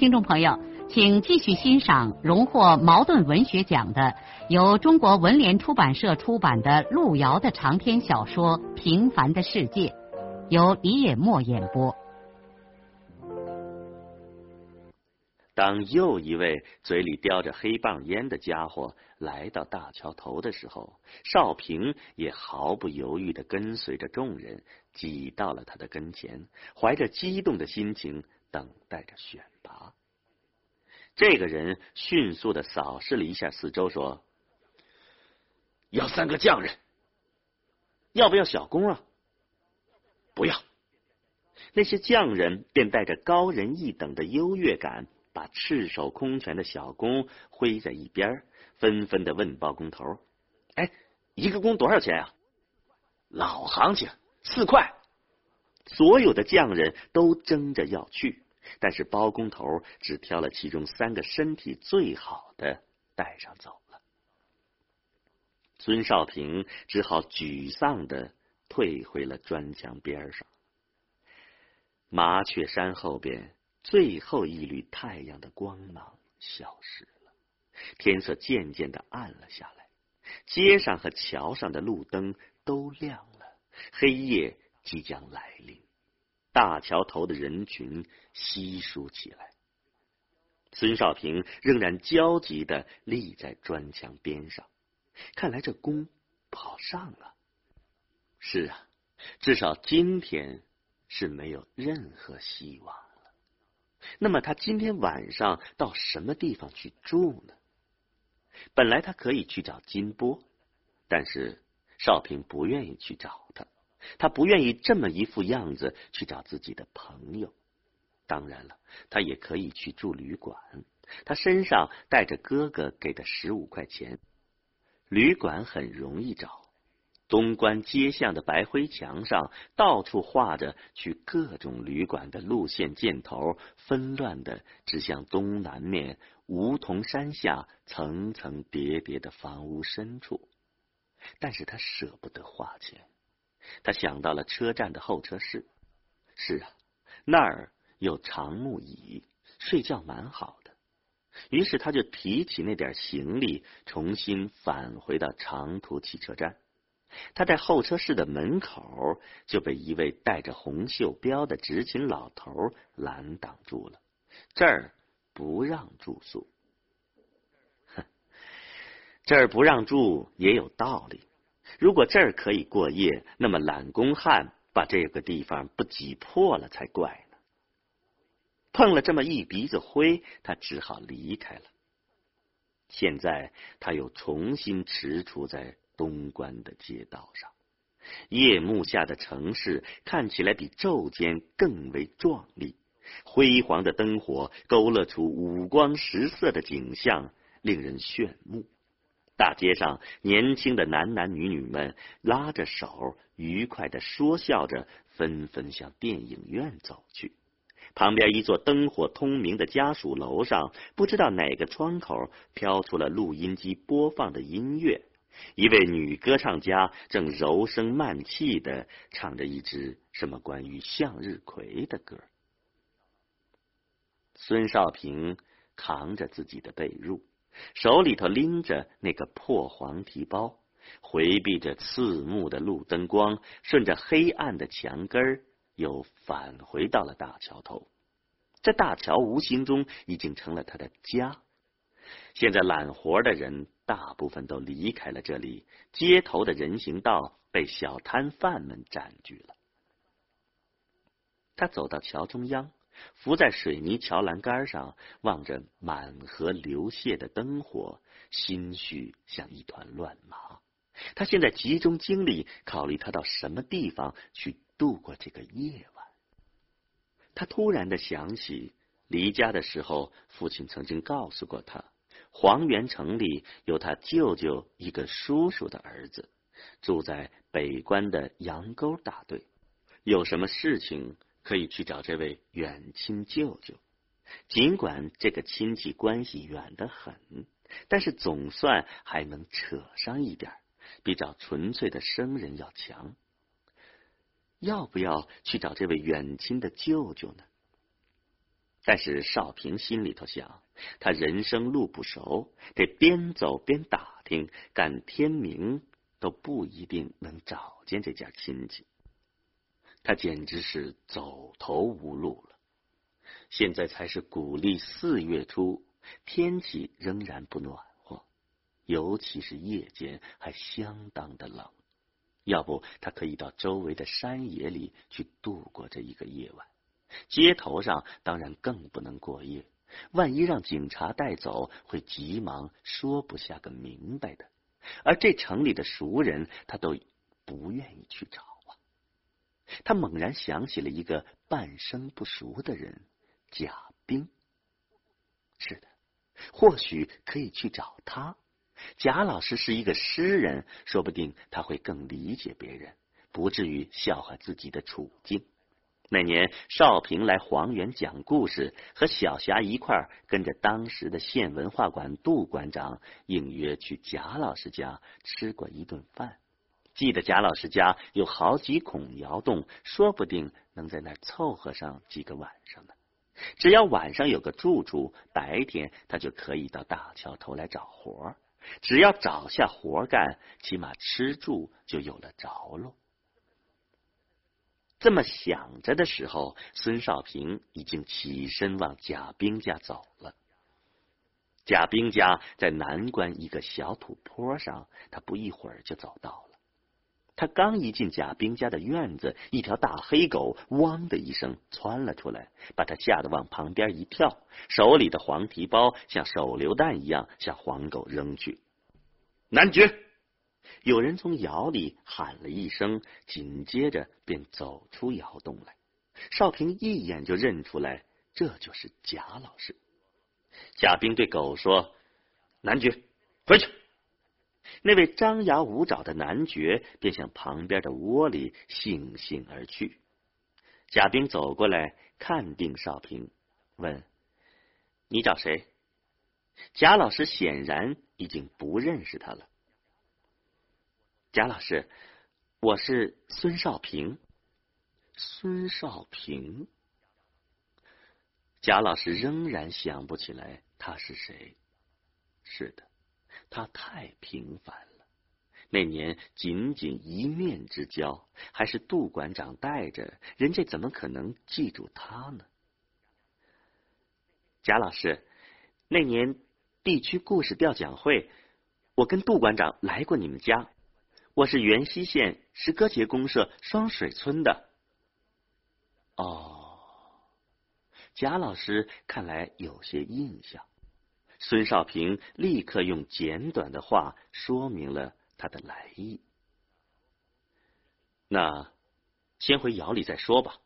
听众朋友，请继续欣赏荣获茅盾文学奖的、由中国文联出版社出版的路遥的长篇小说《平凡的世界》，由李野墨演播。当又一位嘴里叼着黑棒烟的家伙来到大桥头的时候，少平也毫不犹豫的跟随着众人挤到了他的跟前，怀着激动的心情等待着选拔。这个人迅速的扫视了一下四周，说：“要三个匠人，要不要小工啊？不要。”那些匠人便带着高人一等的优越感。把赤手空拳的小工挥在一边，纷纷的问包工头：“哎，一个工多少钱啊？”老行情，四块。所有的匠人都争着要去，但是包工头只挑了其中三个身体最好的带上走了。孙少平只好沮丧的退回了砖墙边上。麻雀山后边。最后一缕太阳的光芒消失了，天色渐渐的暗了下来，街上和桥上的路灯都亮了，黑夜即将来临。大桥头的人群稀疏起来，孙少平仍然焦急的立在砖墙边上，看来这工不好上啊。是啊，至少今天是没有任何希望了。那么他今天晚上到什么地方去住呢？本来他可以去找金波，但是少平不愿意去找他，他不愿意这么一副样子去找自己的朋友。当然了，他也可以去住旅馆，他身上带着哥哥给的十五块钱，旅馆很容易找。东关街巷的白灰墙上，到处画着去各种旅馆的路线箭头，纷乱的指向东南面梧桐山下层层叠叠的房屋深处。但是他舍不得花钱，他想到了车站的候车室。是啊，那儿有长木椅，睡觉蛮好的。于是他就提起那点行李，重新返回到长途汽车站。他在候车室的门口就被一位戴着红袖标的执勤老头拦挡住了，这儿不让住宿。哼，这儿不让住也有道理。如果这儿可以过夜，那么懒工汉把这个地方不挤破了才怪呢。碰了这么一鼻子灰，他只好离开了。现在他又重新踟蹰在。东关的街道上，夜幕下的城市看起来比昼间更为壮丽。辉煌的灯火勾勒出五光十色的景象，令人炫目。大街上，年轻的男男女女们拉着手，愉快的说笑着，纷纷向电影院走去。旁边一座灯火通明的家属楼上，不知道哪个窗口飘出了录音机播放的音乐。一位女歌唱家正柔声慢气的唱着一支什么关于向日葵的歌。孙少平扛着自己的被褥，手里头拎着那个破黄提包，回避着刺目的路灯光，顺着黑暗的墙根儿，又返回到了大桥头。这大桥无形中已经成了他的家。现在揽活的人大部分都离开了这里，街头的人行道被小摊贩们占据了。他走到桥中央，伏在水泥桥栏杆上，望着满河流泻的灯火，心绪像一团乱麻。他现在集中精力考虑他到什么地方去度过这个夜晚。他突然的想起离家的时候，父亲曾经告诉过他，黄原城里有他舅舅一个叔叔的儿子，住在北关的杨沟大队，有什么事情可以去找这位远亲舅舅。尽管这个亲戚关系远得很，但是总算还能扯上一点，比找纯粹的生人要强。要不要去找这位远亲的舅舅呢？但是少平心里头想，他人生路不熟，得边走边打听，赶天明都不一定能找见这家亲戚。他简直是走投无路了。现在才是古历四月初，天气仍然不暖和，尤其是夜间还相当的冷。要不，他可以到周围的山野里去度过这一个夜晚。街头上当然更不能过夜，万一让警察带走，会急忙说不下个明白的。而这城里的熟人，他都不愿意去找。他猛然想起了一个半生不熟的人，贾冰。是的，或许可以去找他。贾老师是一个诗人，说不定他会更理解别人，不至于笑话自己的处境。那年，少平来黄原讲故事，和小霞一块儿跟着当时的县文化馆杜馆长应约去贾老师家吃过一顿饭。记得贾老师家有好几孔窑洞，说不定能在那儿凑合上几个晚上呢。只要晚上有个住处，白天他就可以到大桥头来找活儿。只要找下活干，起码吃住就有了着落。这么想着的时候，孙少平已经起身往贾冰家走了。贾冰家在南关一个小土坡上，他不一会儿就走到了。他刚一进贾冰家的院子，一条大黑狗“汪”的一声窜了出来，把他吓得往旁边一跳，手里的黄提包像手榴弹一样向黄狗扔去。男爵，有人从窑里喊了一声，紧接着便走出窑洞来。少平一眼就认出来，这就是贾老师。贾冰对狗说：“男爵，回去。”那位张牙舞爪的男爵便向旁边的窝里悻悻而去。贾冰走过来看定少平，问：“你找谁？”贾老师显然已经不认识他了。贾老师，我是孙少平。孙少平。贾老师仍然想不起来他是谁。是的。他太平凡了。那年仅仅一面之交，还是杜馆长带着，人家怎么可能记住他呢？贾老师，那年地区故事调讲会，我跟杜馆长来过你们家。我是元溪县石歌节公社双水村的。哦，贾老师看来有些印象。孙少平立刻用简短的话说明了他的来意。那先回窑里再说吧。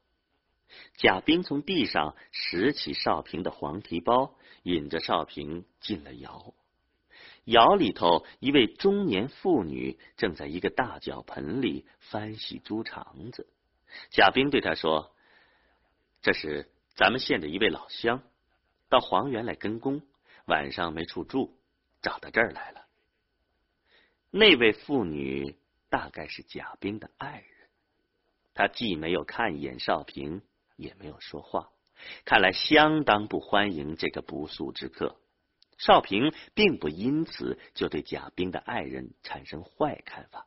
贾冰从地上拾起少平的黄皮包，引着少平进了窑。窑里头，一位中年妇女正在一个大脚盆里翻洗猪肠子。贾冰对他说：“这是咱们县的一位老乡，到黄原来跟工。”晚上没处住，找到这儿来了。那位妇女大概是贾冰的爱人，她既没有看一眼少平，也没有说话，看来相当不欢迎这个不速之客。少平并不因此就对贾冰的爱人产生坏看法，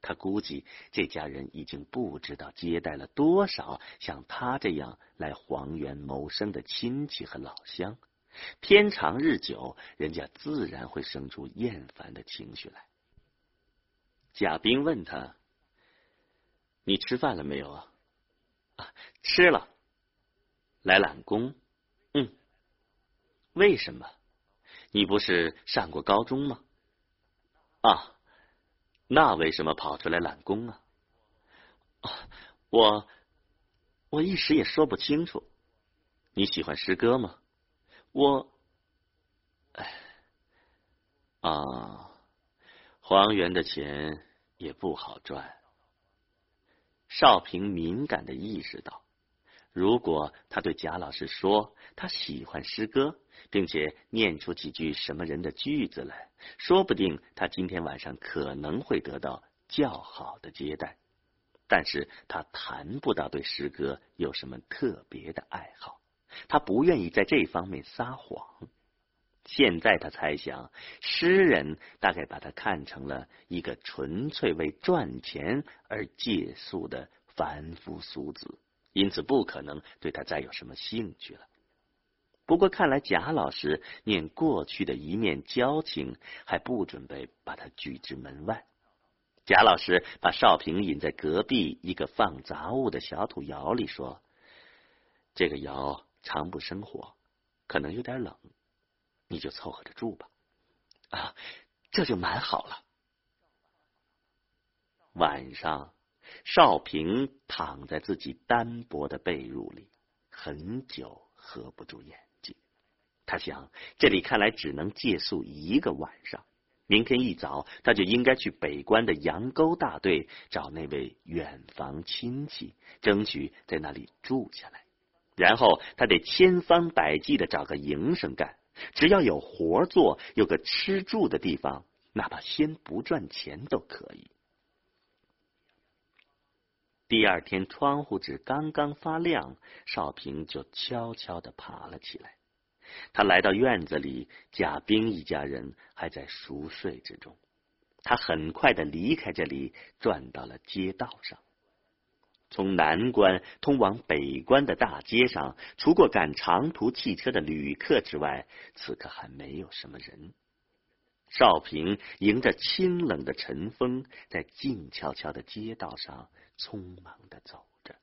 他估计这家人已经不知道接待了多少像他这样来黄原谋生的亲戚和老乡。天长日久，人家自然会生出厌烦的情绪来。贾冰问他：“你吃饭了没有啊？”“啊，吃了。”“来揽工？”“嗯。”“为什么？你不是上过高中吗？”“啊，那为什么跑出来揽工啊？”“我，我一时也说不清楚。”“你喜欢诗歌吗？”我，哎，啊，黄元的钱也不好赚。少平敏感的意识到，如果他对贾老师说他喜欢诗歌，并且念出几句什么人的句子来，说不定他今天晚上可能会得到较好的接待。但是他谈不到对诗歌有什么特别的爱好，他不愿意在这方面撒谎。现在他猜想，诗人大概把他看成了一个纯粹为赚钱而借宿的凡夫俗子，因此不可能对他再有什么兴趣了。不过，看来贾老师念过去的一面交情，还不准备把他拒之门外。贾老师把少平引在隔壁一个放杂物的小土窑里，说：“这个窑常不生火，可能有点冷，你就凑合着住吧。”啊，这就蛮好了。晚上，少平躺在自己单薄的被褥里，很久合不住眼睛。他想，这里看来只能借宿一个晚上。明天一早，他就应该去北关的杨沟大队找那位远房亲戚，争取在那里住下来。然后他得千方百计的找个营生干，只要有活做，有个吃住的地方，哪怕先不赚钱都可以。第二天，窗户纸刚刚发亮，少平就悄悄的爬了起来。他来到院子里，贾冰一家人还在熟睡之中。他很快的离开这里，转到了街道上。从南关通往北关的大街上，除过赶长途汽车的旅客之外，此刻还没有什么人。少平迎着清冷的晨风，在静悄悄的街道上匆忙的走着。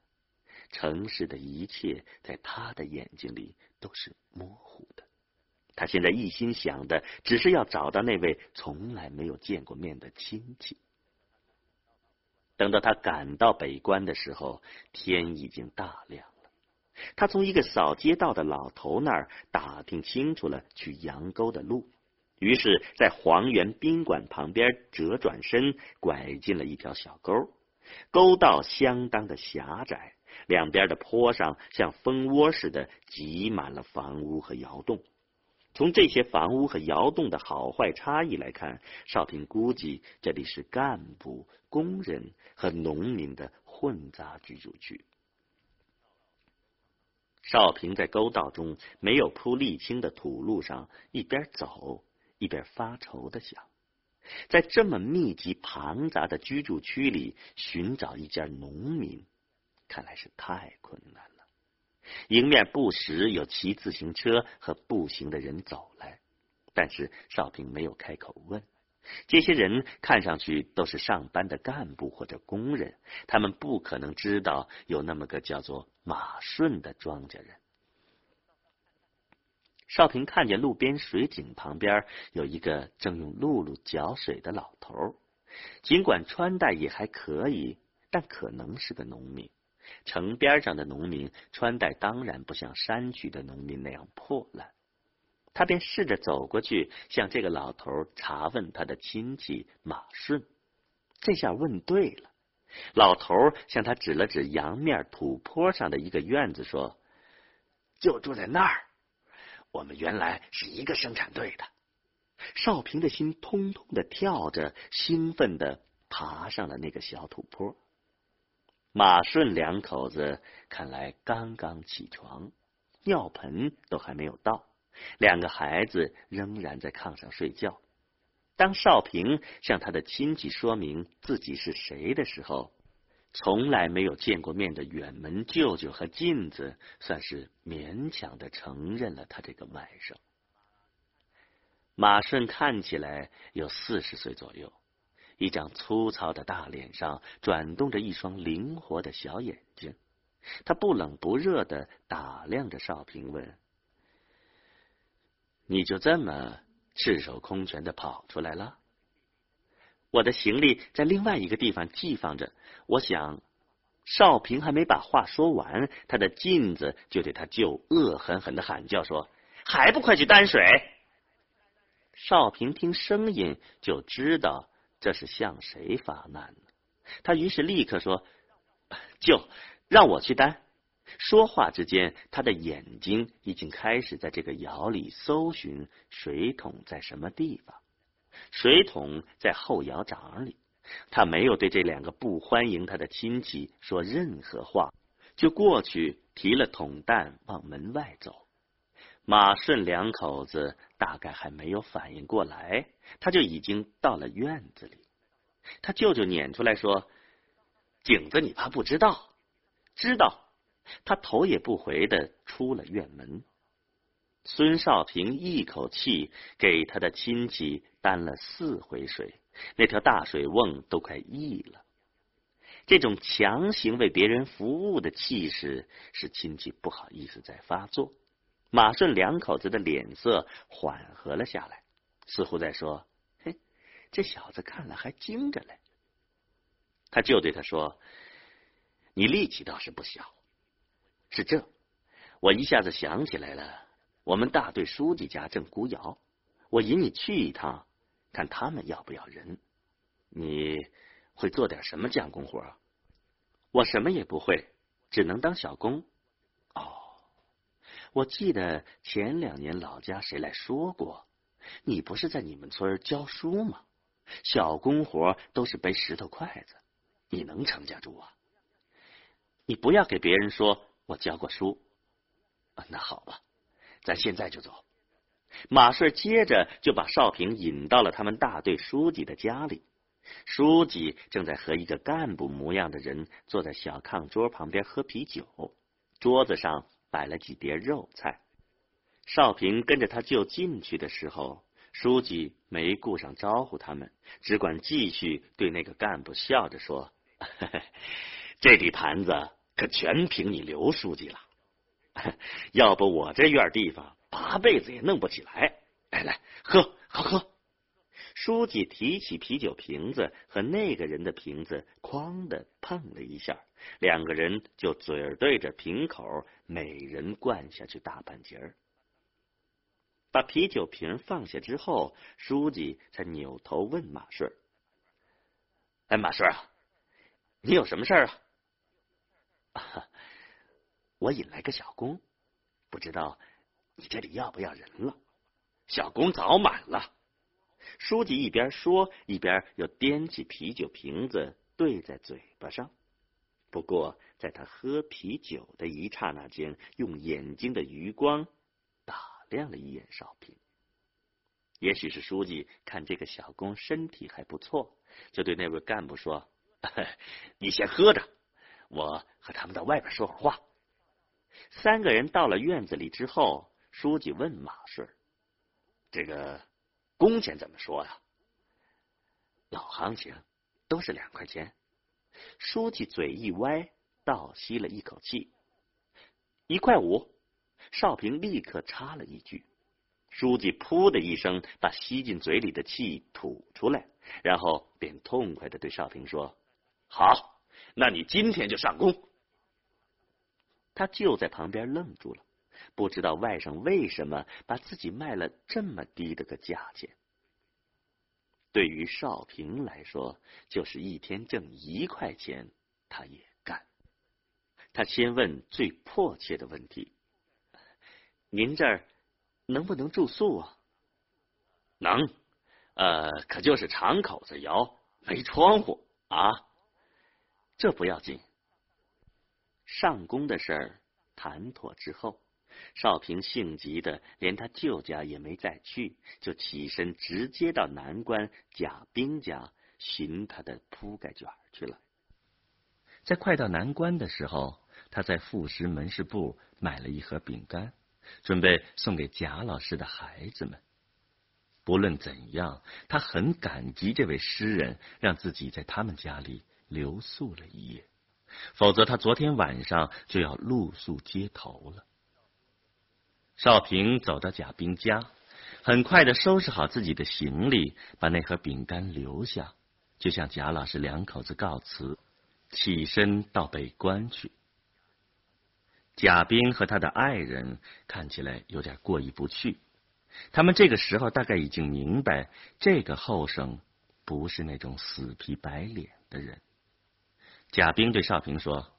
城市的一切，在他的眼睛里都是模糊的。他现在一心想的，只是要找到那位从来没有见过面的亲戚。等到他赶到北关的时候，天已经大亮了。他从一个扫街道的老头那儿打听清楚了去杨沟的路，于是，在黄源宾馆旁边折转身，拐进了一条小沟。沟道相当的狭窄。两边的坡上像蜂窝似的挤满了房屋和窑洞。从这些房屋和窑洞的好坏差异来看，少平估计这里是干部、工人和农民的混杂居住区。少平在沟道中没有铺沥青的土路上，一边走一边发愁的想：在这么密集庞杂的居住区里，寻找一家农民。看来是太困难了。迎面不时有骑自行车和步行的人走来，但是少平没有开口问。这些人看上去都是上班的干部或者工人，他们不可能知道有那么个叫做马顺的庄稼人。少平看见路边水井旁边有一个正用露露搅水的老头，尽管穿戴也还可以，但可能是个农民。城边上的农民穿戴当然不像山区的农民那样破烂，他便试着走过去向这个老头查问他的亲戚马顺。这下问对了，老头向他指了指阳面土坡上的一个院子，说：“就住在那儿。我们原来是一个生产队的。”少平的心通通的跳着，兴奋的爬上了那个小土坡。马顺两口子看来刚刚起床，尿盆都还没有到，两个孩子仍然在炕上睡觉。当少平向他的亲戚说明自己是谁的时候，从来没有见过面的远门舅舅和镜子算是勉强的承认了他这个外甥。马顺看起来有四十岁左右。一张粗糙的大脸上转动着一双灵活的小眼睛，他不冷不热的打量着少平，问：“你就这么赤手空拳的跑出来了？”我的行李在另外一个地方寄放着。我想，少平还没把话说完，他的镜子就对他舅恶狠狠的喊叫说：“还不快去担水？少平听声音就知道这是向谁发难呢。他于是立刻说：“就让我去担。”说话之间，他的眼睛已经开始在这个窑里搜寻水桶在什么地方。水桶在后窑长里。他没有对这两个不欢迎他的亲戚说任何话，就过去提了桶担往门外走。马顺两口子大概还没有反应过来，他就已经到了院子里。他舅舅撵出来说：“景子，你怕不知道？知道。”他头也不回的出了院门。孙少平一口气给他的亲戚担了四回水，那条大水瓮都快溢了。这种强行为别人服务的气势，使亲戚不好意思再发作。马顺两口子的脸色缓和了下来，似乎在说：“嘿，这小子看了还精着嘞。”他就对他说：“你力气倒是不小。”是这，我一下子想起来了，我们大队书记家正孤窑，我引你去一趟，看他们要不要人。你会做点什么匠工活？我什么也不会，只能当小工。我记得前两年老家谁来说过，你不是在你们村教书吗？小工活都是背石头筷子，你能成家住啊？你不要给别人说。我教过书，那好吧，咱现在就走。马顺接着就把少平引到了他们大队书记的家里。书记正在和一个干部模样的人坐在小炕桌旁边喝啤酒，桌子上摆了几碟肉菜。少平跟着他舅进去的时候，书记没顾上招呼他们，只管继续对那个干部笑着说：“ 这底盘子。”可全凭你刘书记了，要不我这院地方八辈子也弄不起来。来来，喝，喝喝。书记提起啤酒瓶子和那个人的瓶子，哐的碰了一下，两个人就嘴对着瓶口，每人灌下去大半截儿。把啤酒瓶放下之后，书记才扭头问马顺：“哎，马顺啊，你有什么事儿啊？”我引来个小工，不知道你这里要不要人了？小工早满了。书记一边说，一边又掂起啤酒瓶子对在嘴巴上。不过，在他喝啤酒的一刹那间，用眼睛的余光打量了一眼少平。也许是书记看这个小工身体还不错，就对那位干部说：“你先喝着。”我和他们到外边说会儿话。三个人到了院子里之后，书记问马顺：“这个工钱怎么说呀？”老行情，都是两块钱。书记嘴一歪，倒吸了一口气：“一块五。”少平立刻插了一句。书记噗的一声把吸进嘴里的气吐出来，然后便痛快的对少平说：“好。”那你今天就上工。他就在旁边愣住了，不知道外甥为什么把自己卖了这么低的个价钱。对于少平来说，就是一天挣一块钱，他也干。他先问最迫切的问题：“您这儿能不能住宿啊？”“能，呃，可就是长口子窑，没窗户啊。”这不要紧。上工的事儿谈妥之后，少平性急的连他舅家也没再去，就起身直接到南关贾冰家寻他的铺盖卷去了。在快到南关的时候，他在副食门市部买了一盒饼干，准备送给贾老师的孩子们。不论怎样，他很感激这位诗人，让自己在他们家里。留宿了一夜，否则他昨天晚上就要露宿街头了。少平走到贾冰家，很快的收拾好自己的行李，把那盒饼干留下，就向贾老师两口子告辞，起身到北关去。贾冰和他的爱人看起来有点过意不去。他们这个时候大概已经明白，这个后生不是那种死皮白脸的人。贾冰对少平说：“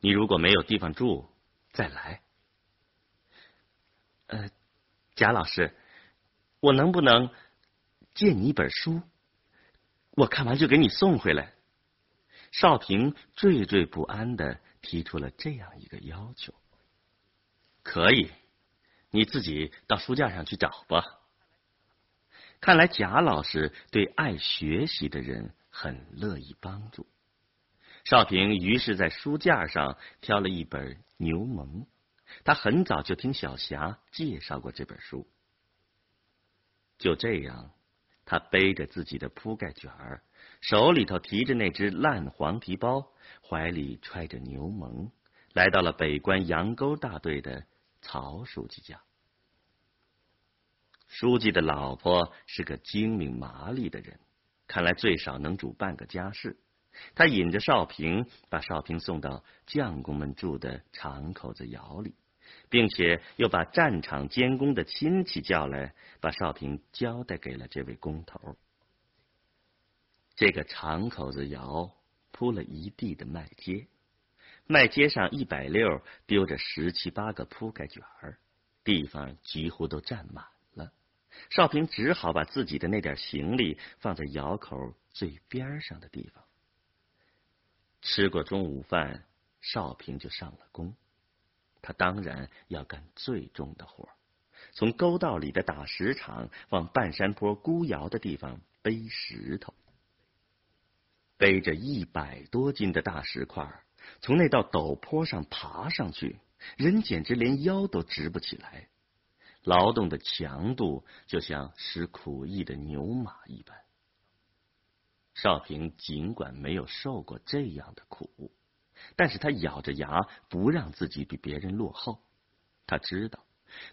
你如果没有地方住，再来。”呃，贾老师，我能不能借你一本书？我看完就给你送回来。少平惴惴不安的提出了这样一个要求。可以。你自己到书架上去找吧。看来贾老师对爱学习的人很乐意帮助。少平于是在书架上挑了一本《牛虻》，他很早就听小霞介绍过这本书。就这样，他背着自己的铺盖卷儿，手里头提着那只烂黄皮包，怀里揣着《牛虻》，来到了北关杨沟大队的。曹书记家，书记的老婆是个精明麻利的人，看来最少能煮半个家事。他引着少平，把少平送到将工们住的长口子窑里，并且又把战场监工的亲戚叫来，把少平交代给了这位工头。这个长口子窑铺了一地的麦秸。麦秸上一百六丢着十七八个铺盖卷儿，地方几乎都占满了。少平只好把自己的那点行李放在窑口最边上的地方。吃过中午饭，少平就上了工。他当然要干最重的活从沟道里的打石场往半山坡孤窑的地方背石头，背着一百多斤的大石块。从那道陡坡上爬上去，人简直连腰都直不起来。劳动的强度就像使苦役的牛马一般。少平尽管没有受过这样的苦，但是他咬着牙不让自己比别人落后。他知道，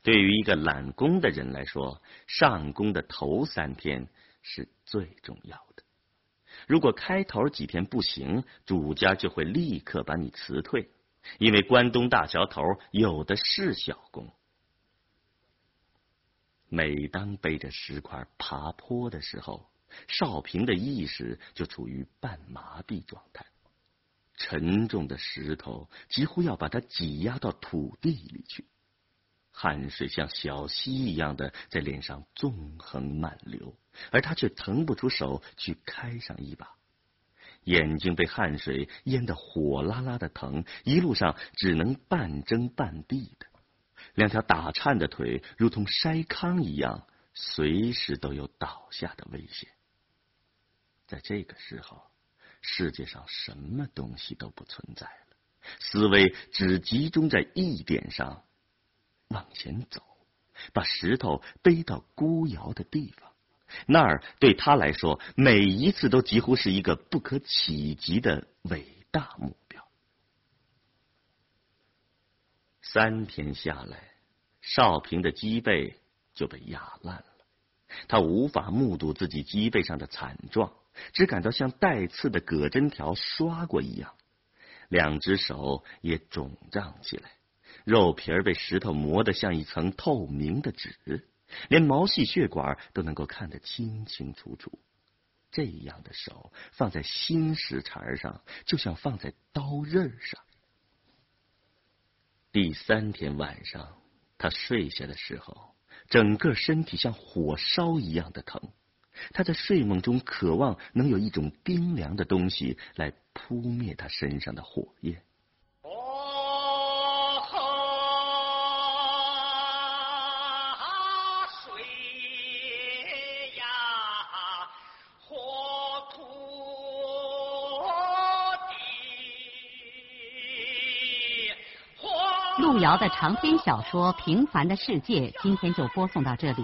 对于一个揽工的人来说，上工的头三天是最重要的。如果开头几天不行，主家就会立刻把你辞退，因为关东大桥头有的是小工。每当背着石块爬坡的时候，少平的意识就处于半麻痹状态，沉重的石头几乎要把它挤压到土地里去。汗水像小溪一样的在脸上纵横漫流，而他却腾不出手去开上一把，眼睛被汗水淹得火辣辣的疼，一路上只能半睁半闭的，两条打颤的腿如同筛糠一样，随时都有倒下的危险。在这个时候，世界上什么东西都不存在了，思维只集中在一点上。往前走，把石头背到孤窑的地方。那儿对他来说，每一次都几乎是一个不可企及的伟大目标。三天下来，少平的脊背就被压烂了。他无法目睹自己脊背上的惨状，只感到像带刺的葛针条刷过一样，两只手也肿胀起来。肉皮儿被石头磨得像一层透明的纸，连毛细血管都能够看得清清楚楚。这样的手放在新石茬上，就像放在刀刃上。第三天晚上，他睡下的时候，整个身体像火烧一样的疼。他在睡梦中渴望能有一种冰凉的东西来扑灭他身上的火焰。路遥的长篇小说《平凡的世界》今天就播送到这里。